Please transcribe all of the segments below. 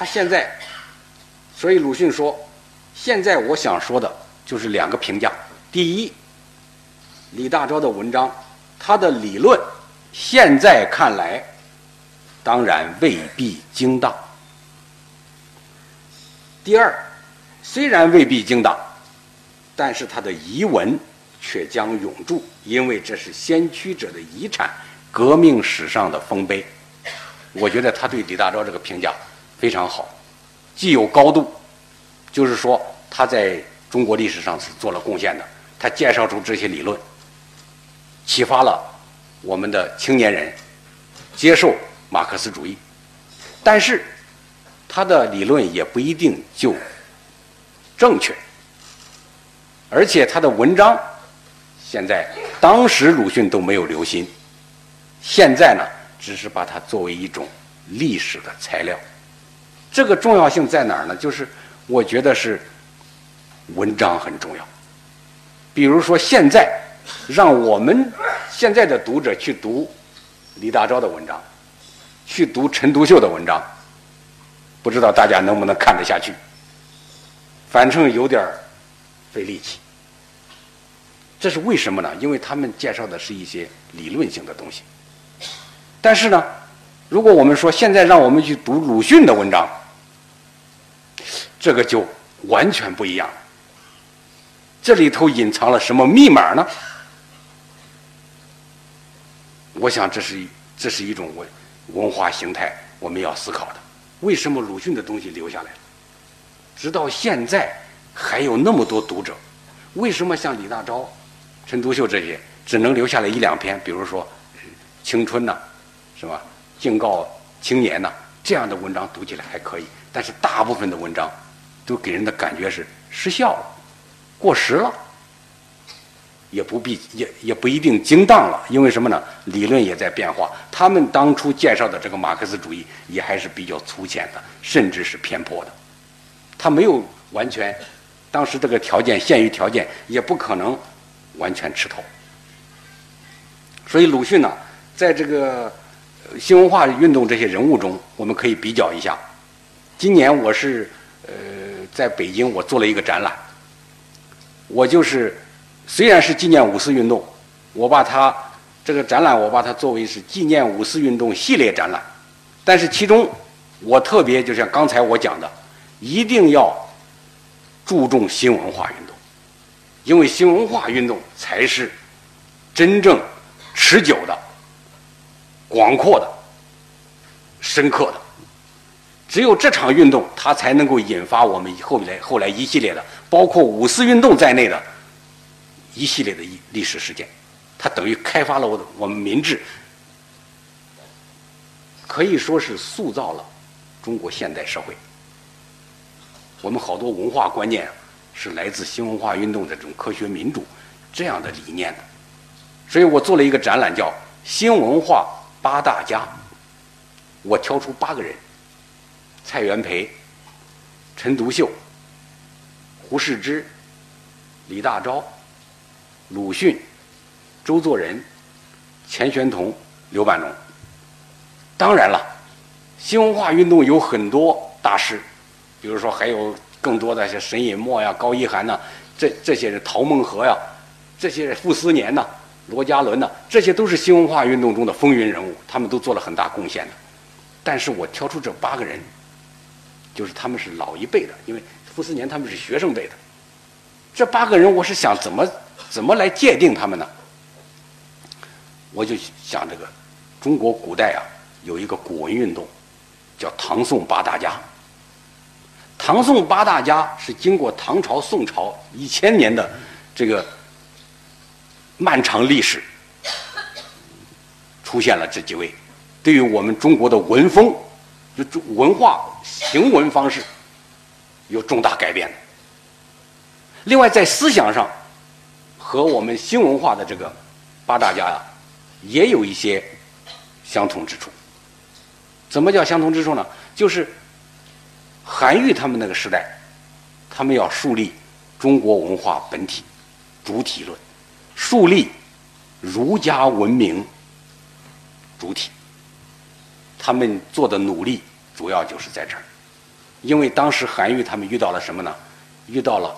他现在，所以鲁迅说，现在我想说的就是两个评价：第一，李大钊的文章，他的理论现在看来，当然未必精当；第二，虽然未必精当，但是他的遗文却将永驻，因为这是先驱者的遗产，革命史上的丰碑。我觉得他对李大钊这个评价非常好，既有高度，就是说他在中国历史上是做了贡献的，他介绍出这些理论，启发了我们的青年人接受马克思主义，但是他的理论也不一定就正确，而且他的文章现在当时鲁迅都没有留心，现在呢？只是把它作为一种历史的材料，这个重要性在哪儿呢？就是我觉得是文章很重要。比如说，现在让我们现在的读者去读李大钊的文章，去读陈独秀的文章，不知道大家能不能看得下去？反正有点儿费力气。这是为什么呢？因为他们介绍的是一些理论性的东西。但是呢，如果我们说现在让我们去读鲁迅的文章，这个就完全不一样了。这里头隐藏了什么密码呢？我想这是这是一种文文化形态，我们要思考的。为什么鲁迅的东西留下来，直到现在还有那么多读者？为什么像李大钊、陈独秀这些只能留下来一两篇？比如说《青春》呐。是吧？警告青年呐，这样的文章读起来还可以，但是大部分的文章都给人的感觉是失效了、过时了，也不必也也不一定精当了。因为什么呢？理论也在变化。他们当初介绍的这个马克思主义也还是比较粗浅的，甚至是偏颇的。他没有完全，当时这个条件限于条件，也不可能完全吃透。所以鲁迅呢，在这个。新文化运动这些人物中，我们可以比较一下。今年我是呃在北京，我做了一个展览。我就是虽然是纪念五四运动，我把它这个展览我把它作为是纪念五四运动系列展览。但是其中我特别就像刚才我讲的，一定要注重新文化运动，因为新文化运动才是真正持久的。广阔的、深刻的，只有这场运动，它才能够引发我们后来后来一系列的，包括五四运动在内的一系列的历史事件。它等于开发了我的我们民智，可以说是塑造了中国现代社会。我们好多文化观念是来自新文化运动的这种科学民主这样的理念的。所以我做了一个展览，叫“新文化”。八大家，我挑出八个人：蔡元培、陈独秀、胡适之、李大钊、鲁迅、周作人、钱玄同、刘半农。当然了，新文化运动有很多大师，比如说还有更多的像沈尹默呀、高一涵呐，这这些人，陶孟和呀，这些人傅斯年呐。罗家伦呢？这些都是新文化运动中的风云人物，他们都做了很大贡献的。但是我挑出这八个人，就是他们是老一辈的，因为傅斯年他们是学生辈的。这八个人，我是想怎么怎么来界定他们呢？我就想这个中国古代啊，有一个古文运动，叫唐宋八大家。唐宋八大家是经过唐朝、宋朝一千年的这个。漫长历史出现了这几位，对于我们中国的文风、就文化行文方式有重大改变。另外，在思想上和我们新文化的这个八大家呀，也有一些相同之处。怎么叫相同之处呢？就是韩愈他们那个时代，他们要树立中国文化本体主体论。树立儒家文明主体，他们做的努力主要就是在这儿。因为当时韩愈他们遇到了什么呢？遇到了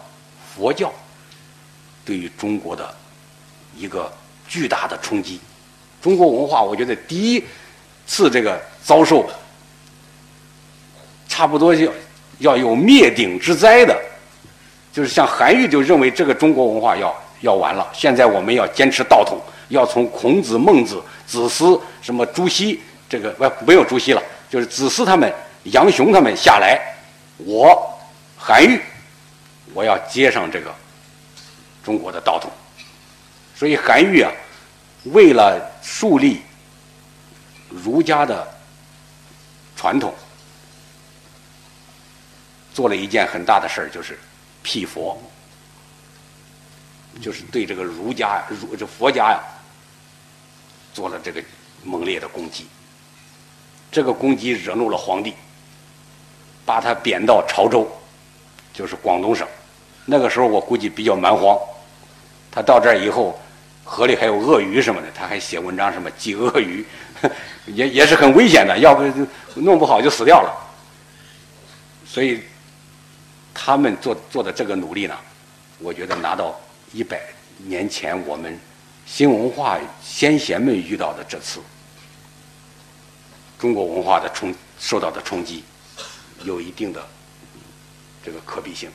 佛教对于中国的一个巨大的冲击。中国文化，我觉得第一次这个遭受差不多要要有灭顶之灾的，就是像韩愈就认为这个中国文化要要完了。现在我们要坚持道统，要从孔子、孟子、子思、什么朱熹，这个不没有朱熹了，就是子思他们、杨雄他们下来，我韩愈。我要接上这个中国的道统，所以韩愈啊，为了树立儒家的传统，做了一件很大的事儿，就是辟佛，就是对这个儒家、儒这佛家呀，做了这个猛烈的攻击。这个攻击惹怒了皇帝，把他贬到潮州，就是广东省。那个时候我估计比较蛮荒，他到这儿以后，河里还有鳄鱼什么的，他还写文章什么祭鳄鱼，也也是很危险的，要不弄不好就死掉了。所以他们做做的这个努力呢，我觉得拿到一百年前我们新文化先贤们遇到的这次中国文化的冲受到的冲击，有一定的这个可比性。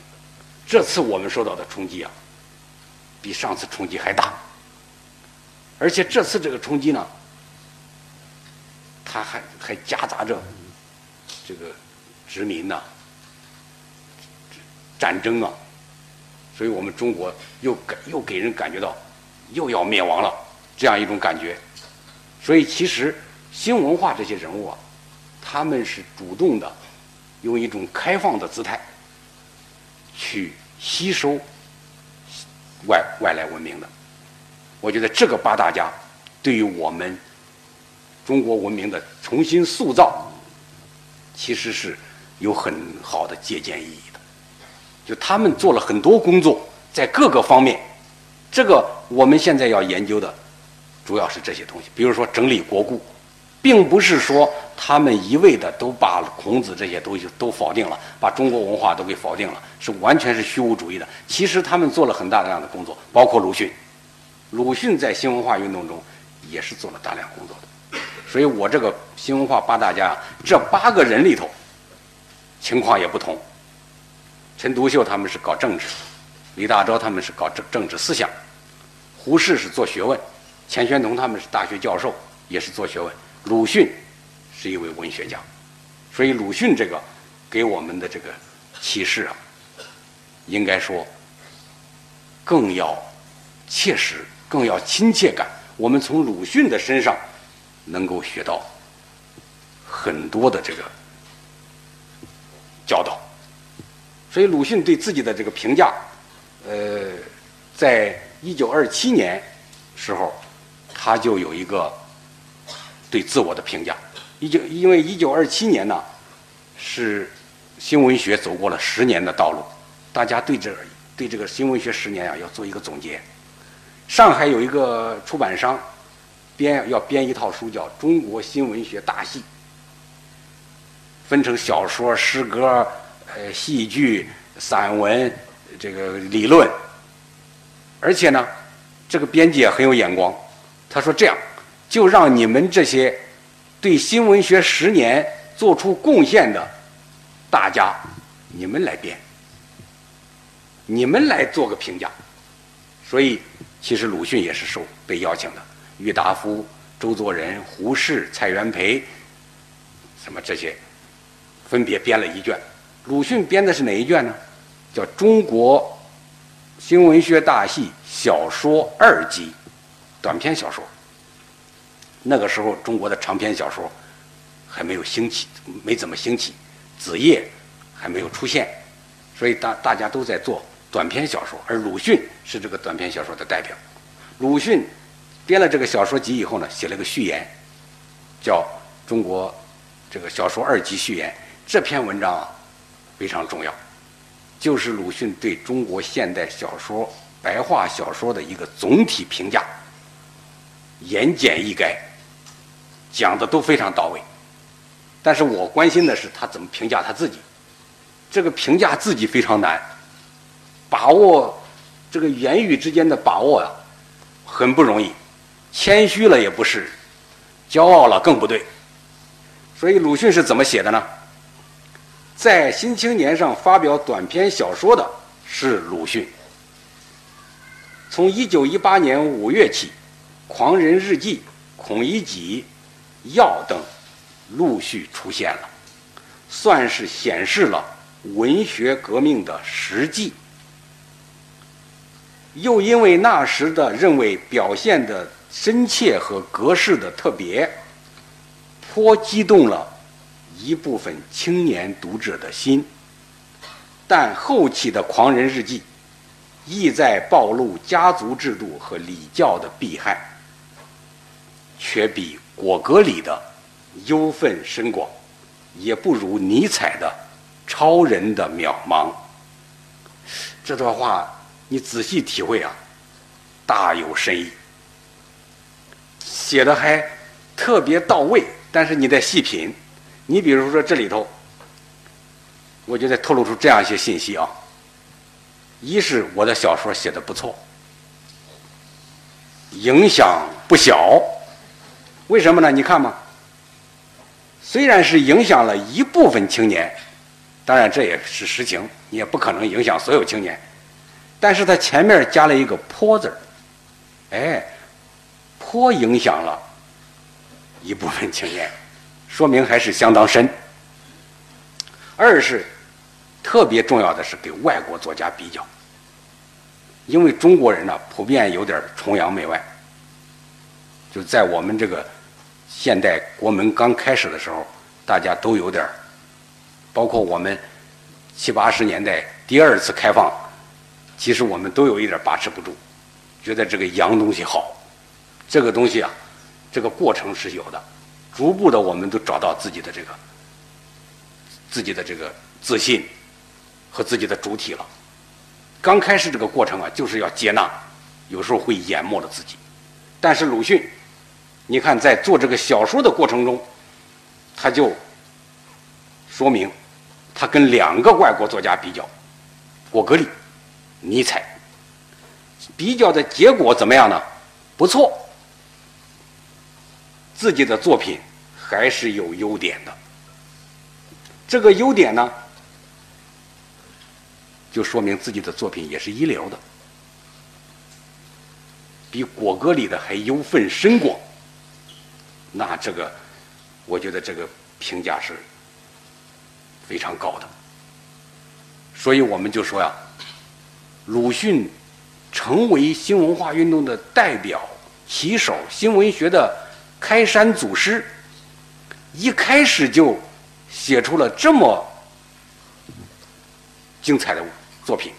这次我们受到的冲击啊，比上次冲击还大，而且这次这个冲击呢，它还还夹杂着这个殖民呐、战争啊，所以我们中国又给又给人感觉到又要灭亡了这样一种感觉。所以其实新文化这些人物啊，他们是主动的，用一种开放的姿态。去吸收外外来文明的，我觉得这个八大家对于我们中国文明的重新塑造，其实是有很好的借鉴意义的。就他们做了很多工作，在各个方面，这个我们现在要研究的主要是这些东西，比如说整理国故。并不是说他们一味的都把孔子这些东西都否定了，把中国文化都给否定了，是完全是虚无主义的。其实他们做了很大量的工作，包括鲁迅。鲁迅在新文化运动中也是做了大量工作的。所以我这个新文化八大家，这八个人里头情况也不同。陈独秀他们是搞政治，李大钊他们是搞政政治思想，胡适是做学问，钱玄同他们是大学教授，也是做学问。鲁迅是一位文学家，所以鲁迅这个给我们的这个启示啊，应该说更要切实，更要亲切感。我们从鲁迅的身上能够学到很多的这个教导。所以鲁迅对自己的这个评价，呃，在一九二七年时候，他就有一个。对自我的评价，一九因为一九二七年呢，是新文学走过了十年的道路，大家对这对这个新文学十年啊要做一个总结。上海有一个出版商编要编一套书，叫《中国新文学大系》，分成小说、诗歌、呃戏剧、散文这个理论，而且呢，这个编辑也很有眼光，他说这样。就让你们这些对新文学十年做出贡献的大家，你们来编，你们来做个评价。所以，其实鲁迅也是受被邀请的，郁达夫、周作人、胡适、蔡元培，什么这些，分别编了一卷。鲁迅编的是哪一卷呢？叫《中国新文学大系小说二集》，短篇小说。那个时候，中国的长篇小说还没有兴起，没怎么兴起，子夜还没有出现，所以大大家都在做短篇小说，而鲁迅是这个短篇小说的代表。鲁迅编了这个小说集以后呢，写了个序言，叫《中国这个小说二集序言》。这篇文章啊非常重要，就是鲁迅对中国现代小说、白话小说的一个总体评价，言简意赅。讲的都非常到位，但是我关心的是他怎么评价他自己。这个评价自己非常难，把握这个言语之间的把握呀，很不容易。谦虚了也不是，骄傲了更不对。所以鲁迅是怎么写的呢？在《新青年》上发表短篇小说的是鲁迅。从一九一八年五月起，《狂人日记》《孔乙己》《药》等陆续出现了，算是显示了文学革命的实际。又因为那时的认为表现的深切和格式的特别，颇激动了一部分青年读者的心。但后期的《狂人日记》。意在暴露家族制度和礼教的弊害，却比果戈里的忧愤深广，也不如尼采的超人的渺茫。这段话你仔细体会啊，大有深意，写的还特别到位。但是你得细品，你比如说这里头，我觉得透露出这样一些信息啊。一是我的小说写的不错，影响不小。为什么呢？你看嘛，虽然是影响了一部分青年，当然这也是实情，你也不可能影响所有青年。但是他前面加了一个“颇”字儿，哎，颇影响了一部分青年，说明还是相当深。二是。特别重要的是给外国作家比较，因为中国人呢普遍有点崇洋媚外，就在我们这个现代国门刚开始的时候，大家都有点儿包括我们七八十年代第二次开放，其实我们都有一点把持不住，觉得这个洋东西好，这个东西啊，这个过程是有的，逐步的我们都找到自己的这个自己的这个自信。和自己的主体了。刚开始这个过程啊，就是要接纳，有时候会淹没了自己。但是鲁迅，你看在做这个小说的过程中，他就说明他跟两个外国作家比较，果戈里、尼采，比较的结果怎么样呢？不错，自己的作品还是有优点的。这个优点呢？就说明自己的作品也是一流的，比果戈里的还忧愤深广。那这个，我觉得这个评价是非常高的。所以我们就说呀，鲁迅成为新文化运动的代表、旗手、新文学的开山祖师，一开始就写出了这么精彩的。作品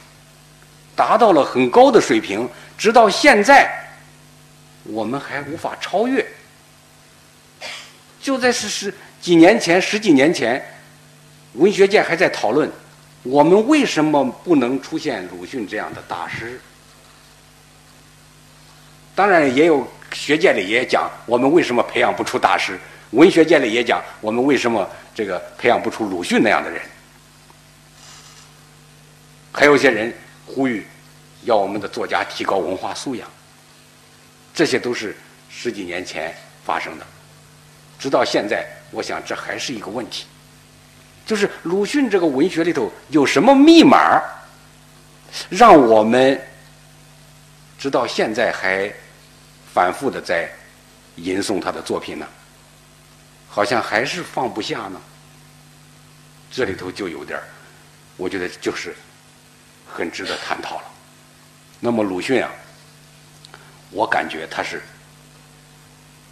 达到了很高的水平，直到现在，我们还无法超越。就在是十几年前、十几年前，文学界还在讨论，我们为什么不能出现鲁迅这样的大师？当然，也有学界里也讲，我们为什么培养不出大师？文学界里也讲，我们为什么这个培养不出鲁迅那样的人？还有些人呼吁要我们的作家提高文化素养，这些都是十几年前发生的。直到现在，我想这还是一个问题，就是鲁迅这个文学里头有什么密码，让我们直到现在还反复的在吟诵他的作品呢？好像还是放不下呢。这里头就有点我觉得就是。很值得探讨了。那么鲁迅啊，我感觉他是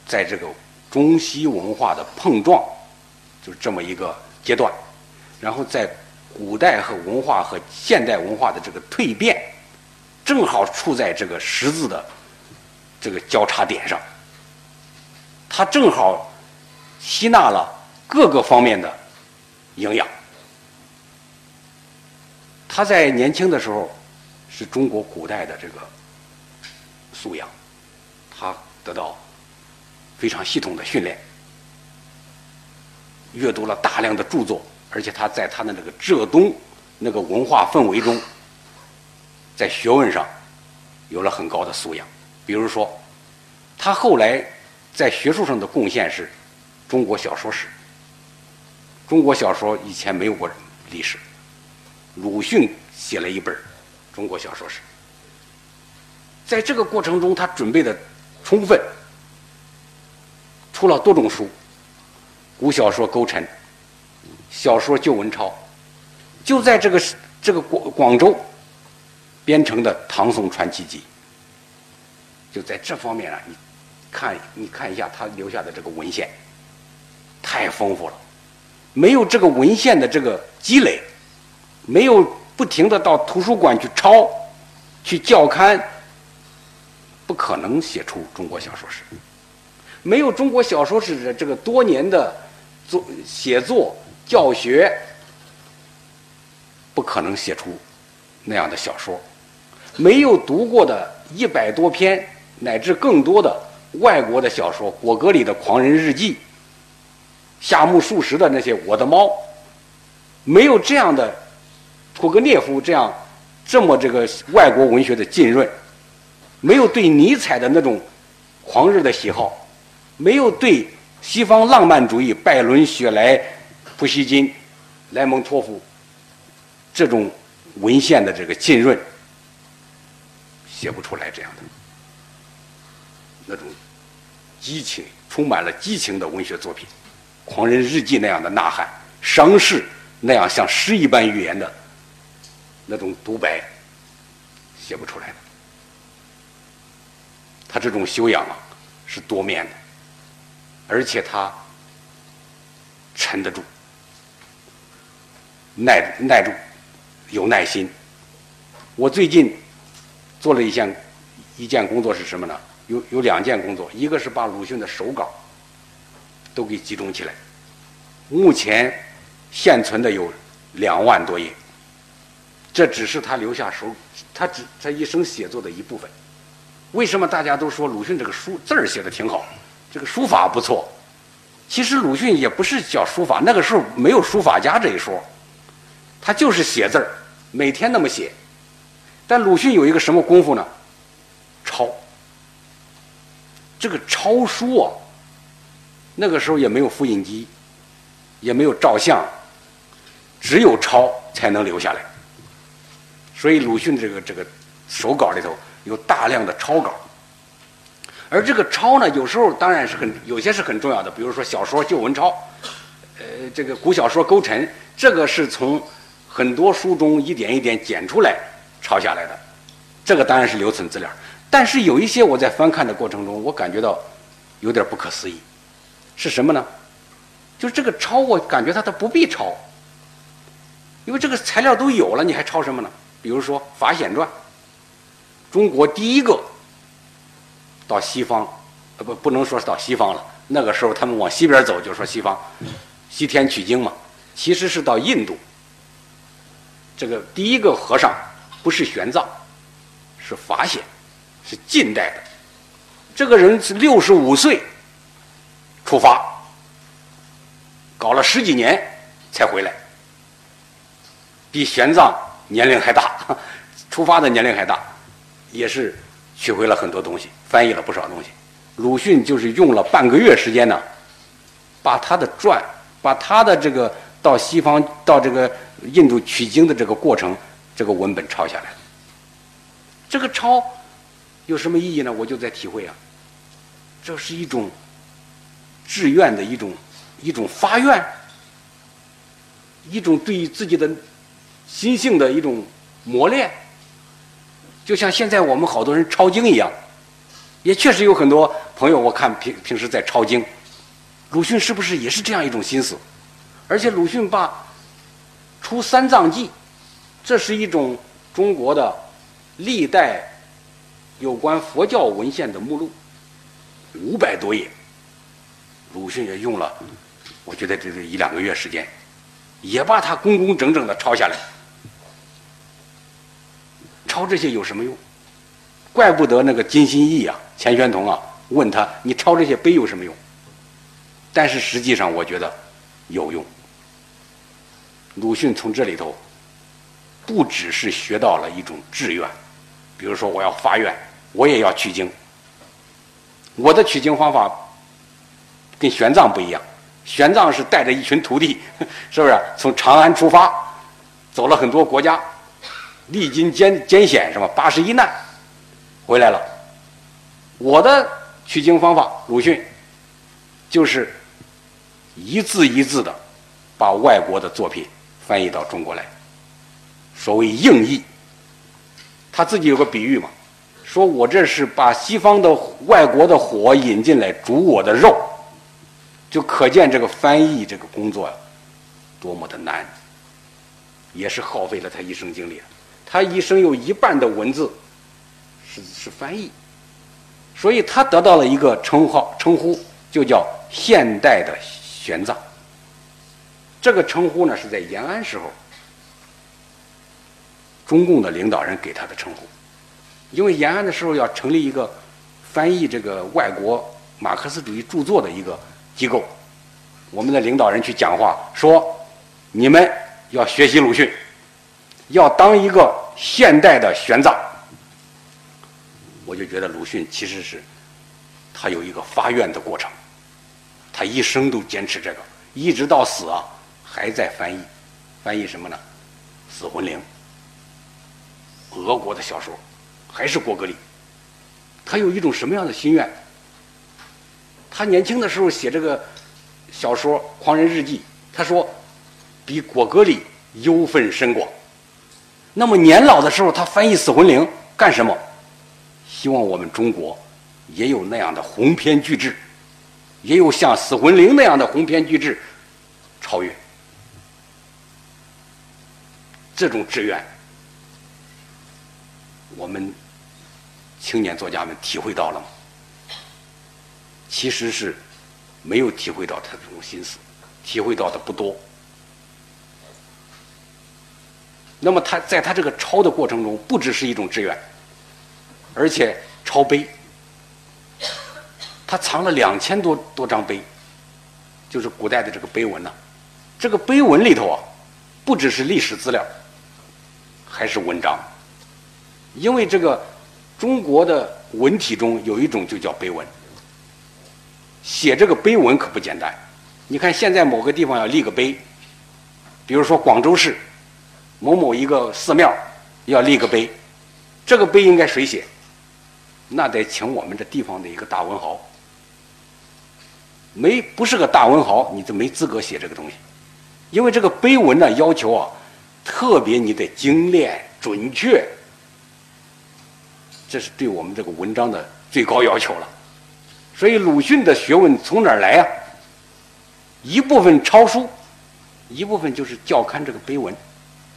在这个中西文化的碰撞，就是这么一个阶段，然后在古代和文化和现代文化的这个蜕变，正好处在这个十字的这个交叉点上，他正好吸纳了各个方面的营养。他在年轻的时候是中国古代的这个素养，他得到非常系统的训练，阅读了大量的著作，而且他在他的那个浙东那个文化氛围中，在学问上有了很高的素养。比如说，他后来在学术上的贡献是中国小说史。中国小说以前没有过历史，鲁迅写了一本《中国小说史》。在这个过程中，他准备的充分，出了多种书，古小说勾陈，小说旧文钞，就在这个这个广广州编成的《唐宋传奇集》，就在这方面啊，你看你看一下他留下的这个文献，太丰富了，没有这个文献的这个积累，没有不停的到图书馆去抄，去校勘。不可能写出中国小说史，没有中国小说史的这个多年的作写作教学，不可能写出那样的小说。没有读过的一百多篇乃至更多的外国的小说，果戈里的《狂人日记》，夏目漱石的那些《我的猫》，没有这样的屠格涅夫这样这么这个外国文学的浸润。没有对尼采的那种狂热的喜好，没有对西方浪漫主义拜伦、雪莱、普希金、莱蒙托夫这种文献的这个浸润，写不出来这样的那种激情、充满了激情的文学作品，《狂人日记》那样的呐喊，伤逝那样像诗一般语言的那种独白，写不出来的。他这种修养啊，是多面的，而且他沉得住、耐耐住、有耐心。我最近做了一件一件工作是什么呢？有有两件工作，一个是把鲁迅的手稿都给集中起来，目前现存的有两万多页，这只是他留下手，他只他一生写作的一部分。为什么大家都说鲁迅这个书字儿写的挺好，这个书法不错？其实鲁迅也不是叫书法，那个时候没有书法家这一说，他就是写字儿，每天那么写。但鲁迅有一个什么功夫呢？抄。这个抄书啊，那个时候也没有复印机，也没有照相，只有抄才能留下来。所以鲁迅这个这个手稿里头。有大量的抄稿，而这个抄呢，有时候当然是很有些是很重要的，比如说小说旧文抄，呃，这个古小说勾陈，这个是从很多书中一点一点剪出来抄下来的，这个当然是留存资料。但是有一些我在翻看的过程中，我感觉到有点不可思议，是什么呢？就是这个抄，我感觉它都不必抄，因为这个材料都有了，你还抄什么呢？比如说《法显传》。中国第一个到西方，呃不不能说是到西方了。那个时候他们往西边走，就说西方，西天取经嘛。其实是到印度。这个第一个和尚不是玄奘，是法显，是近代的。这个人是六十五岁出发，搞了十几年才回来，比玄奘年龄还大，出发的年龄还大。也是取回了很多东西，翻译了不少东西。鲁迅就是用了半个月时间呢，把他的传，把他的这个到西方到这个印度取经的这个过程，这个文本抄下来。这个抄有什么意义呢？我就在体会啊，这是一种志愿的一种一种发愿，一种对于自己的心性的一种磨练。就像现在我们好多人抄经一样，也确实有很多朋友，我看平平时在抄经。鲁迅是不是也是这样一种心思？而且鲁迅把出三藏记，这是一种中国的历代有关佛教文献的目录，五百多页。鲁迅也用了，我觉得这是一两个月时间，也把它工工整整的抄下来。抄这些有什么用？怪不得那个金心义啊、钱玄同啊，问他：“你抄这些碑有什么用？”但是实际上，我觉得有用。鲁迅从这里头不只是学到了一种志愿，比如说我要发愿，我也要取经。我的取经方法跟玄奘不一样，玄奘是带着一群徒弟，是不是从长安出发，走了很多国家，历经艰艰险，是吧？八十一难，回来了。我的取经方法，鲁迅就是一字一字的把外国的作品翻译到中国来，所谓硬译。他自己有个比喻嘛。说我这是把西方的外国的火引进来煮我的肉，就可见这个翻译这个工作多么的难，也是耗费了他一生精力。他一生有一半的文字是是翻译，所以他得到了一个称号称呼，就叫现代的玄奘。这个称呼呢是在延安时候，中共的领导人给他的称呼。因为延安的时候要成立一个翻译这个外国马克思主义著作的一个机构，我们的领导人去讲话说：“你们要学习鲁迅，要当一个现代的玄奘。”我就觉得鲁迅其实是他有一个发愿的过程，他一生都坚持这个，一直到死啊还在翻译，翻译什么呢？《死魂灵》，俄国的小说。还是果戈里，他有一种什么样的心愿？他年轻的时候写这个小说《狂人日记》，他说比果戈里忧愤深广。那么年老的时候，他翻译《死魂灵》干什么？希望我们中国也有那样的鸿篇巨制，也有像《死魂灵》那样的鸿篇巨制超越这种志愿，我们。青年作家们体会到了吗？其实是没有体会到他这种心思，体会到的不多。那么他在他这个抄的过程中，不只是一种志愿，而且抄碑，他藏了两千多多张碑，就是古代的这个碑文呐。这个碑文里头啊，不只是历史资料，还是文章，因为这个。中国的文体中有一种就叫碑文，写这个碑文可不简单。你看现在某个地方要立个碑，比如说广州市某某一个寺庙要立个碑，这个碑应该谁写？那得请我们这地方的一个大文豪。没不是个大文豪，你就没资格写这个东西，因为这个碑文呢要求啊特别你得精炼准确。这是对我们这个文章的最高要求了，所以鲁迅的学问从哪儿来呀？一部分抄书，一部分就是校勘这个碑文，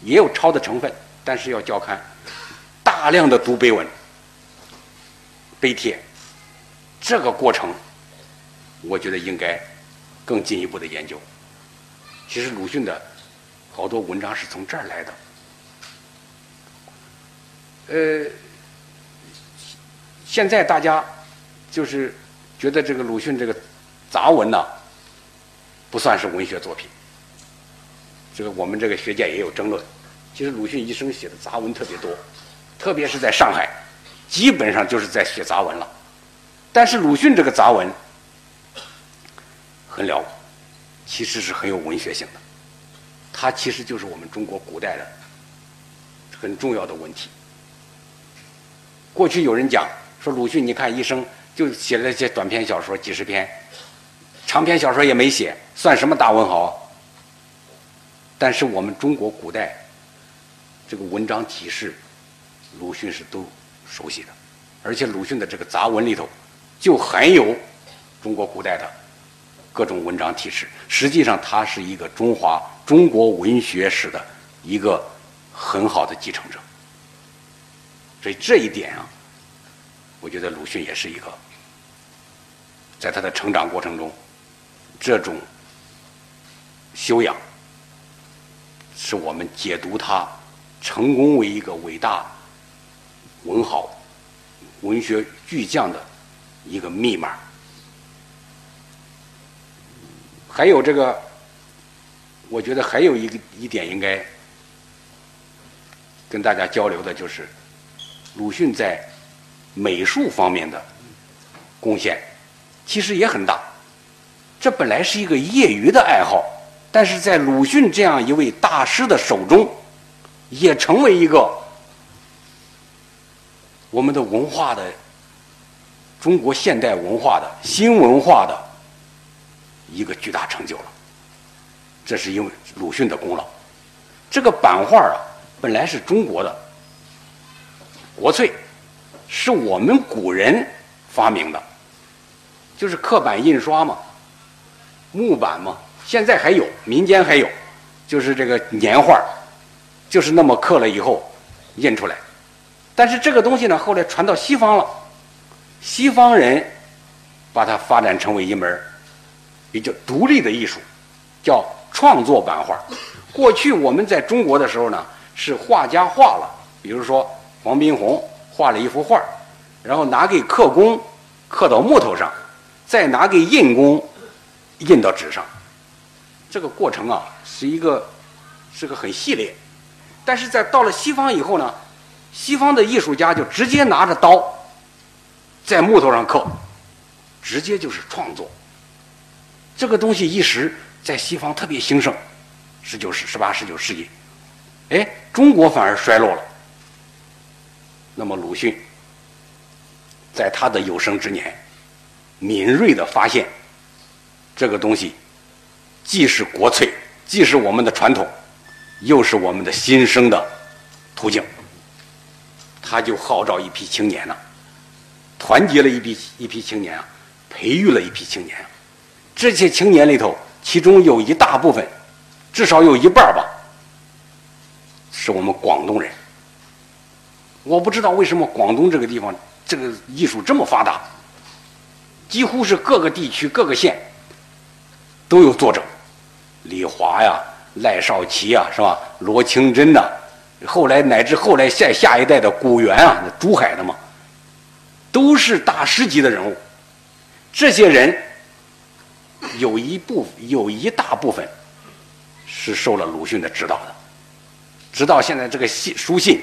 也有抄的成分，但是要校勘，大量的读碑文、碑帖，这个过程，我觉得应该更进一步的研究。其实鲁迅的好多文章是从这儿来的，呃。现在大家就是觉得这个鲁迅这个杂文呢，不算是文学作品。这个我们这个学界也有争论。其实鲁迅一生写的杂文特别多，特别是在上海，基本上就是在写杂文了。但是鲁迅这个杂文很了，其实是很有文学性的。它其实就是我们中国古代的很重要的问题。过去有人讲。说鲁迅，你看一生就写了些短篇小说几十篇，长篇小说也没写，算什么大文豪？但是我们中国古代这个文章体式，鲁迅是都熟悉的，而且鲁迅的这个杂文里头就含有中国古代的各种文章体式。实际上，他是一个中华中国文学史的一个很好的继承者。所以这一点啊。我觉得鲁迅也是一个，在他的成长过程中，这种修养，是我们解读他成功为一个伟大文豪、文学巨匠的一个密码。还有这个，我觉得还有一个一点应该跟大家交流的就是鲁迅在美术方面的贡献，其实也很大。这本来是一个业余的爱好，但是在鲁迅这样一位大师的手中，也成为一个我们的文化的中国现代文化的新文化的一个巨大成就了。这是因为鲁迅的功劳。这个版画啊，本来是中国的国粹，是我们古人发明的，就是刻板印刷嘛。木板嘛，现在还有，民间还有，就是这个年画，就是那么刻了以后印出来。但是这个东西呢，后来传到西方了，西方人把它发展成为一门比较独立的艺术，叫创作版画。过去我们在中国的时候呢，是画家画了，比如说黄宾虹画了一幅画，然后拿给刻工刻到木头上，再拿给印工。印到纸上，这个过程啊是一个是个很系列，但是在到了西方以后呢，西方的艺术家就直接拿着刀在木头上刻，直接就是创作。这个东西一时在西方特别兴盛，十九世、十八、十九世纪，哎，中国反而衰落了。那么鲁迅在他的有生之年，敏锐的发现。这个东西既是国粹，既是我们的传统，又是我们的新生的途径。他就号召一批青年呢，团结了一批一批青年啊，培育了一批青年。啊这些青年里头，其中有一大部分，至少有一半吧，是我们广东人。我不知道为什么广东这个地方这个艺术这么发达，几乎是各个地区各个县。都有作者，李华呀、赖少奇呀，是吧？罗清真呐，后来乃至后来下下一代的古元啊，那珠海的嘛，都是大师级的人物。这些人有一部有一大部分是受了鲁迅的指导的，直到现在这个信书信，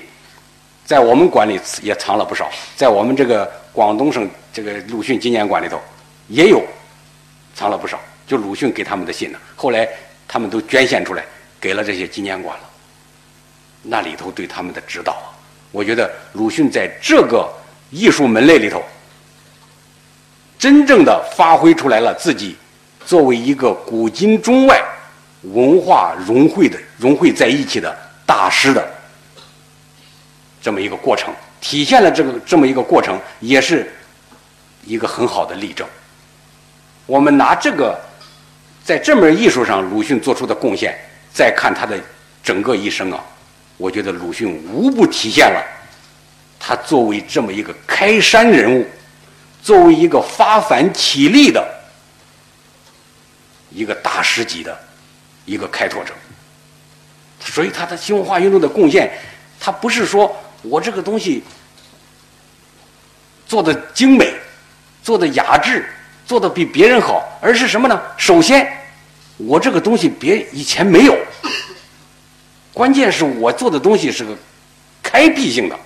在我们馆里也藏了不少，在我们这个广东省这个鲁迅纪念馆里头也有藏了不少。就鲁迅给他们的信呢，后来他们都捐献出来给了这些纪念馆了。那里头对他们的指导啊，我觉得鲁迅在这个艺术门类里头，真正的发挥出来了自己作为一个古今中外文化融汇的融汇在一起的大师的这么一个过程，体现了这个这么一个过程，也是一个很好的例证。我们拿这个。在这门艺术上，鲁迅做出的贡献，再看他的整个一生啊，我觉得鲁迅无不体现了他作为这么一个开山人物，作为一个发凡起立的一个大师级的一个开拓者。所以他的新文化运动的贡献，他不是说我这个东西做的精美，做的雅致。做的比别人好，而是什么呢？首先，我这个东西别以前没有。关键是我做的东西是个开辟性的，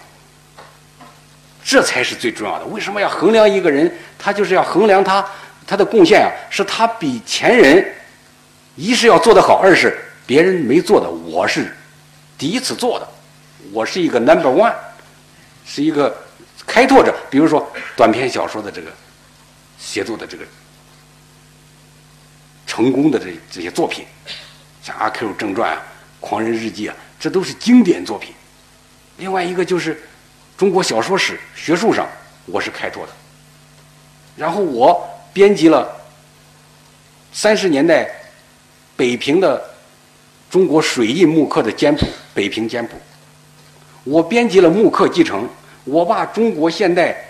这才是最重要的。为什么要衡量一个人？他就是要衡量他他的贡献啊，是他比前人，一是要做得好，二是别人没做的，我是第一次做的，我是一个 number one，是一个开拓者。比如说短篇小说的这个。写作的这个成功的这这些作品，像《阿 Q 正传》啊，《狂人日记》啊，这都是经典作品。另外一个就是中国小说史学术上，我是开拓的。然后我编辑了三十年代北平的中国水印木刻的简谱《北平简谱》，我编辑了木刻继承，我把中国现代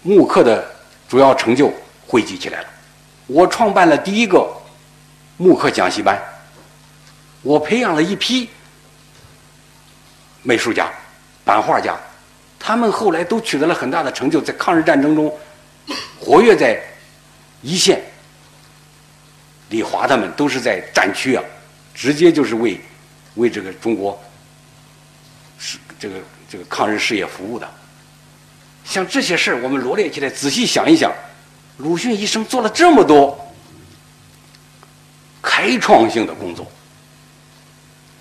木刻的。主要成就汇集起来了。我创办了第一个木刻讲习班，我培养了一批美术家、版画家，他们后来都取得了很大的成就，在抗日战争中活跃在一线。李华他们都是在战区啊，直接就是为为这个中国是这个这个抗日事业服务的。像这些事儿，我们罗列起来仔细想一想，鲁迅一生做了这么多开创性的工作，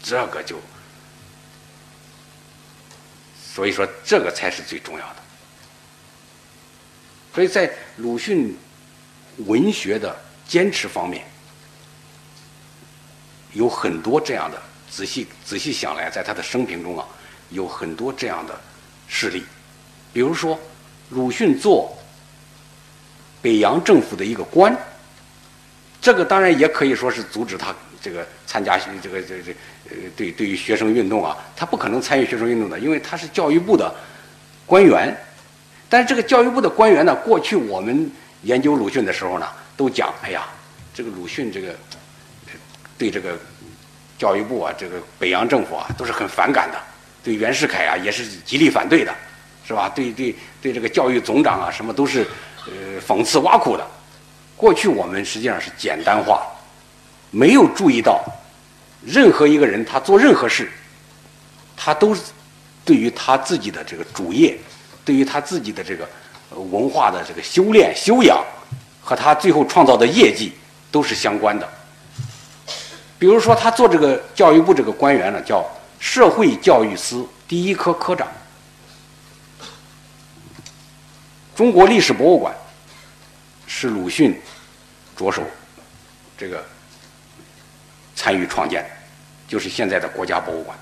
这个就，所以说这个才是最重要的。所以在鲁迅文学的坚持方面，有很多这样的。仔细仔细想来，在他的生平中啊，有很多这样的事例。比如说，鲁迅做北洋政府的一个官，这个当然也可以说是阻止他这个参加这个这这呃对对于学生运动啊，他不可能参与学生运动的，因为他是教育部的官员。但是这个教育部的官员呢，过去我们研究鲁迅的时候呢，都讲，哎呀，这个鲁迅这个对这个教育部啊，这个北洋政府啊，都是很反感的，对袁世凯啊也是极力反对的，是吧？对对对，这个教育总长啊，什么都是呃讽刺挖苦的。过去我们实际上是简单化，没有注意到任何一个人他做任何事，他都是对于他自己的这个主业。对于他自己的这个文化的这个修炼修养，和他最后创造的业绩都是相关的。比如说，他做这个教育部这个官员呢，叫社会教育司第一科科长。中国历史博物馆是鲁迅着手这个参与创建，就是现在的国家博物馆。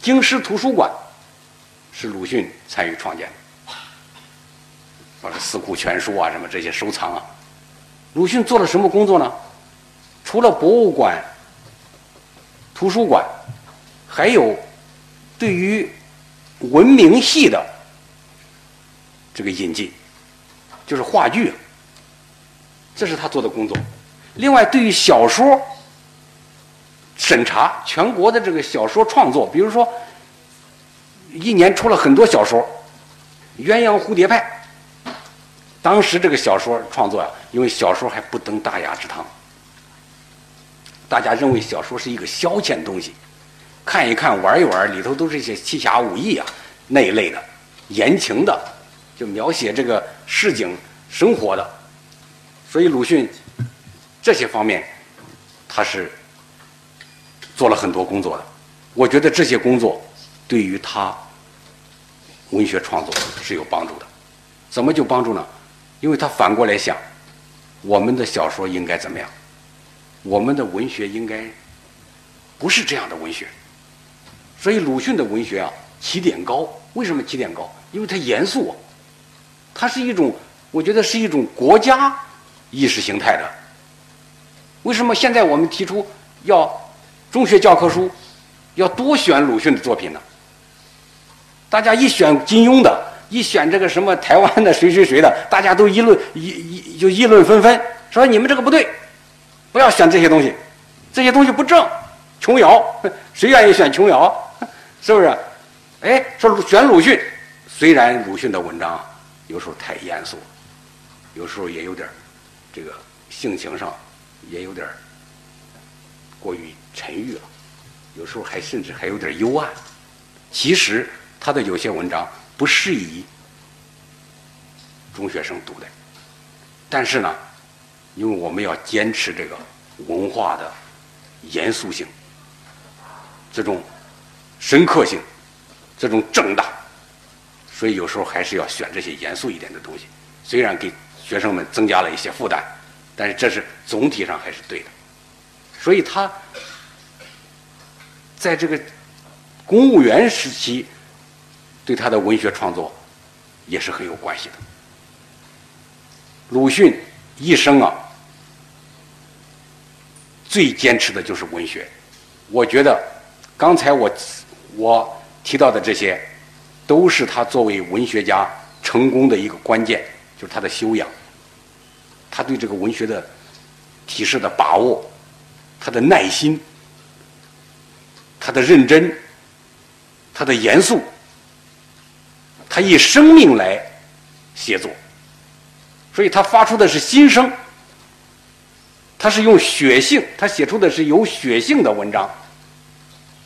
京师图书馆。是鲁迅参与创建的，把这四库全书啊，什么这些收藏啊，鲁迅做了什么工作呢？除了博物馆、图书馆，还有对于文明系的这个引进，就是话剧，这是他做的工作。另外，对于小说审查，全国的这个小说创作，比如说。一年出了很多小说，《鸳鸯蝴蝶派》。当时这个小说创作呀，因为小说还不登大雅之堂，大家认为小说是一个消遣东西，看一看玩一玩，里头都是一些七侠武艺啊那一类的，言情的，就描写这个市井生活的。所以鲁迅这些方面，他是做了很多工作的。我觉得这些工作。对于他文学创作是有帮助的，怎么就帮助呢？因为他反过来想，我们的小说应该怎么样？我们的文学应该不是这样的文学。所以鲁迅的文学啊，起点高。为什么起点高？因为他严肃，它是一种，我觉得是一种国家意识形态的。为什么现在我们提出要中学教科书要多选鲁迅的作品呢？大家一选金庸的，一选这个什么台湾的谁谁谁的，大家都议论议议就议论纷纷，说你们这个不对，不要选这些东西，这些东西不正，琼瑶，谁愿意选琼瑶？是不是？哎，说选鲁迅，虽然鲁迅的文章有时候太严肃，有时候也有点这个性情上也有点过于沉郁了，有时候还甚至还有点幽暗，其实。他的有些文章不适宜中学生读的，但是呢，因为我们要坚持这个文化的严肃性、这种深刻性、这种正大，所以有时候还是要选这些严肃一点的东西。虽然给学生们增加了一些负担，但是这是总体上还是对的。所以他在这个公务员时期。对他的文学创作也是很有关系的。鲁迅一生啊，最坚持的就是文学。我觉得刚才我我提到的这些，都是他作为文学家成功的一个关键，就是他的修养，他对这个文学的体式的把握，他的耐心，他的认真，他的严肃。他以生命来写作，所以他发出的是心声。他是用血性，他写出的是有血性的文章。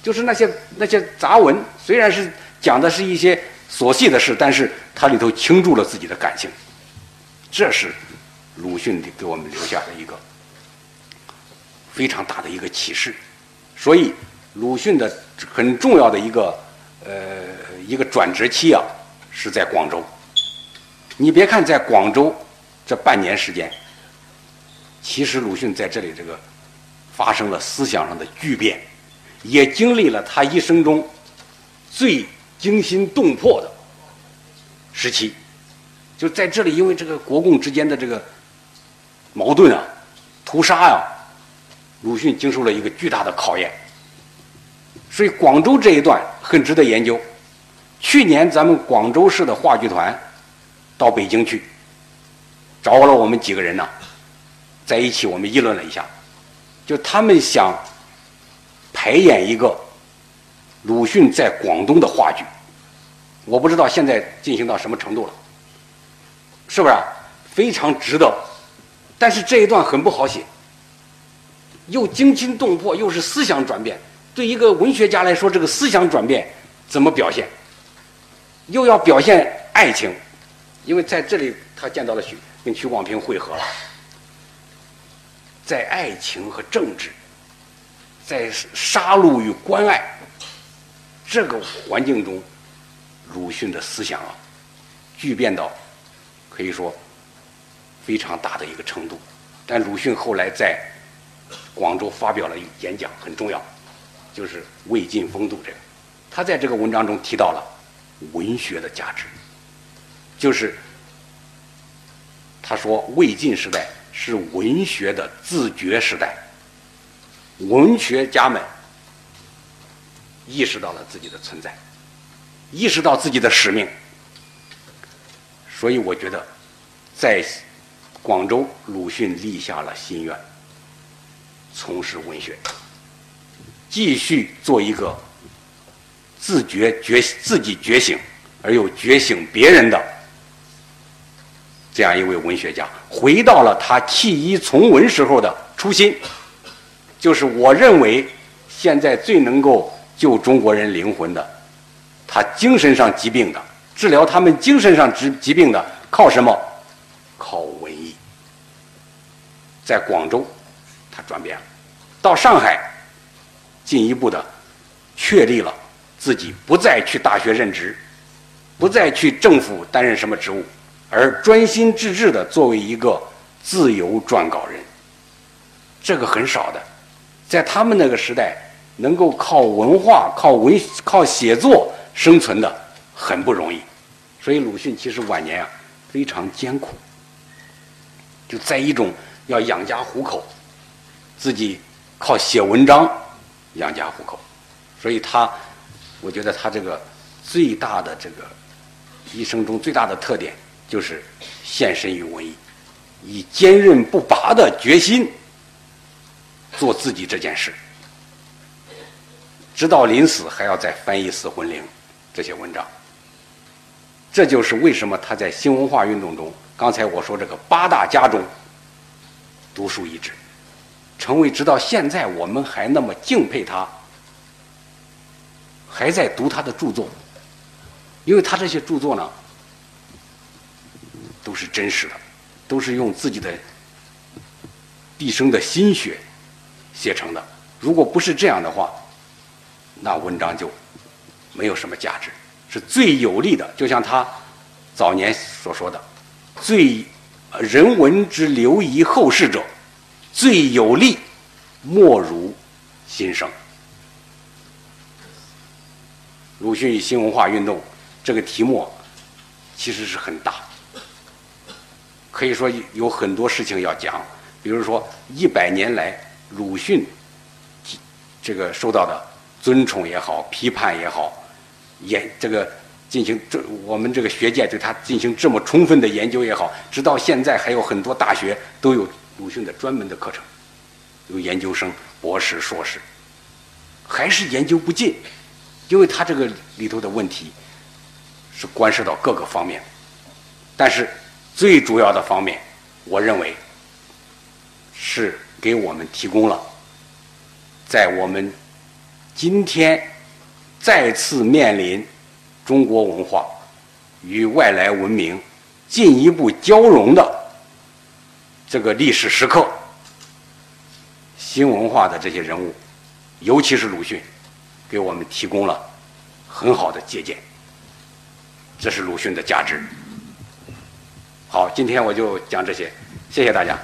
就是那些那些杂文，虽然是讲的是一些琐细的事，但是它里头倾注了自己的感情。这是鲁迅给我们留下的一个非常大的一个启示。所以，鲁迅的很重要的一个呃一个转折期啊，是在广州。你别看在广州这半年时间，其实鲁迅在这里这个发生了思想上的巨变。也经历了他一生中最惊心动魄的时期，就在这里，因为这个国共之间的这个矛盾啊、屠杀呀，鲁迅经受了一个巨大的考验。所以广州这一段很值得研究。去年咱们广州市的话剧团到北京去，找了我们几个人呢，在一起我们议论了一下，就他们想。排演一个鲁迅在广东的话剧，我不知道现在进行到什么程度了，是不是？非常值得，但是这一段很不好写，又惊心动魄，又是思想转变。对一个文学家来说，这个思想转变怎么表现？又要表现爱情，因为在这里他见到了许跟许广平会合了，在爱情和政治。在杀戮与关爱这个环境中，鲁迅的思想啊，巨变到可以说非常大的一个程度。但鲁迅后来在广州发表了演讲，很重要，就是《魏晋风度》这个。他在这个文章中提到了文学的价值，就是他说魏晋时代是文学的自觉时代。文学家们意识到了自己的存在，意识到自己的使命，所以我觉得，在广州，鲁迅立下了心愿，从事文学，继续做一个自觉觉自己觉醒而又觉醒别人的这样一位文学家，回到了他弃医从文时候的初心。就是我认为，现在最能够救中国人灵魂的，他精神上疾病的，治疗他们精神上疾疾病的，靠什么？靠文艺。在广州，他转变了；到上海，进一步的确立了自己不再去大学任职，不再去政府担任什么职务，而专心致志的作为一个自由撰稿人。这个很少的。在他们那个时代，能够靠文化、靠文、靠写作生存的很不容易，所以鲁迅其实晚年啊非常艰苦，就在一种要养家糊口，自己靠写文章养家糊口，所以他，我觉得他这个最大的这个一生中最大的特点就是献身于文艺，以坚韧不拔的决心。做自己这件事，直到临死还要再翻译《死魂灵》这些文章。这就是为什么他在新文化运动中，刚才我说这个八大家中独树一帜，成为直到现在我们还那么敬佩他，还在读他的著作，因为他这些著作呢都是真实的，都是用自己的毕生的心血。写成的，如果不是这样的话，那文章就没有什么价值。是最有力的，就像他早年所说的：“最人文之留遗后世者，最有力莫如新生。”鲁迅与新文化运动这个题目其实是很大，可以说有很多事情要讲，比如说一百年来。鲁迅，这个受到的尊崇也好，批判也好，研这个进行这我们这个学界对他进行这么充分的研究也好，直到现在还有很多大学都有鲁迅的专门的课程，有研究生、博士、硕士，还是研究不尽，因为他这个里头的问题是关涉到各个方面，但是最主要的方面，我认为是。给我们提供了，在我们今天再次面临中国文化与外来文明进一步交融的这个历史时刻，新文化的这些人物，尤其是鲁迅，给我们提供了很好的借鉴。这是鲁迅的价值。好，今天我就讲这些，谢谢大家。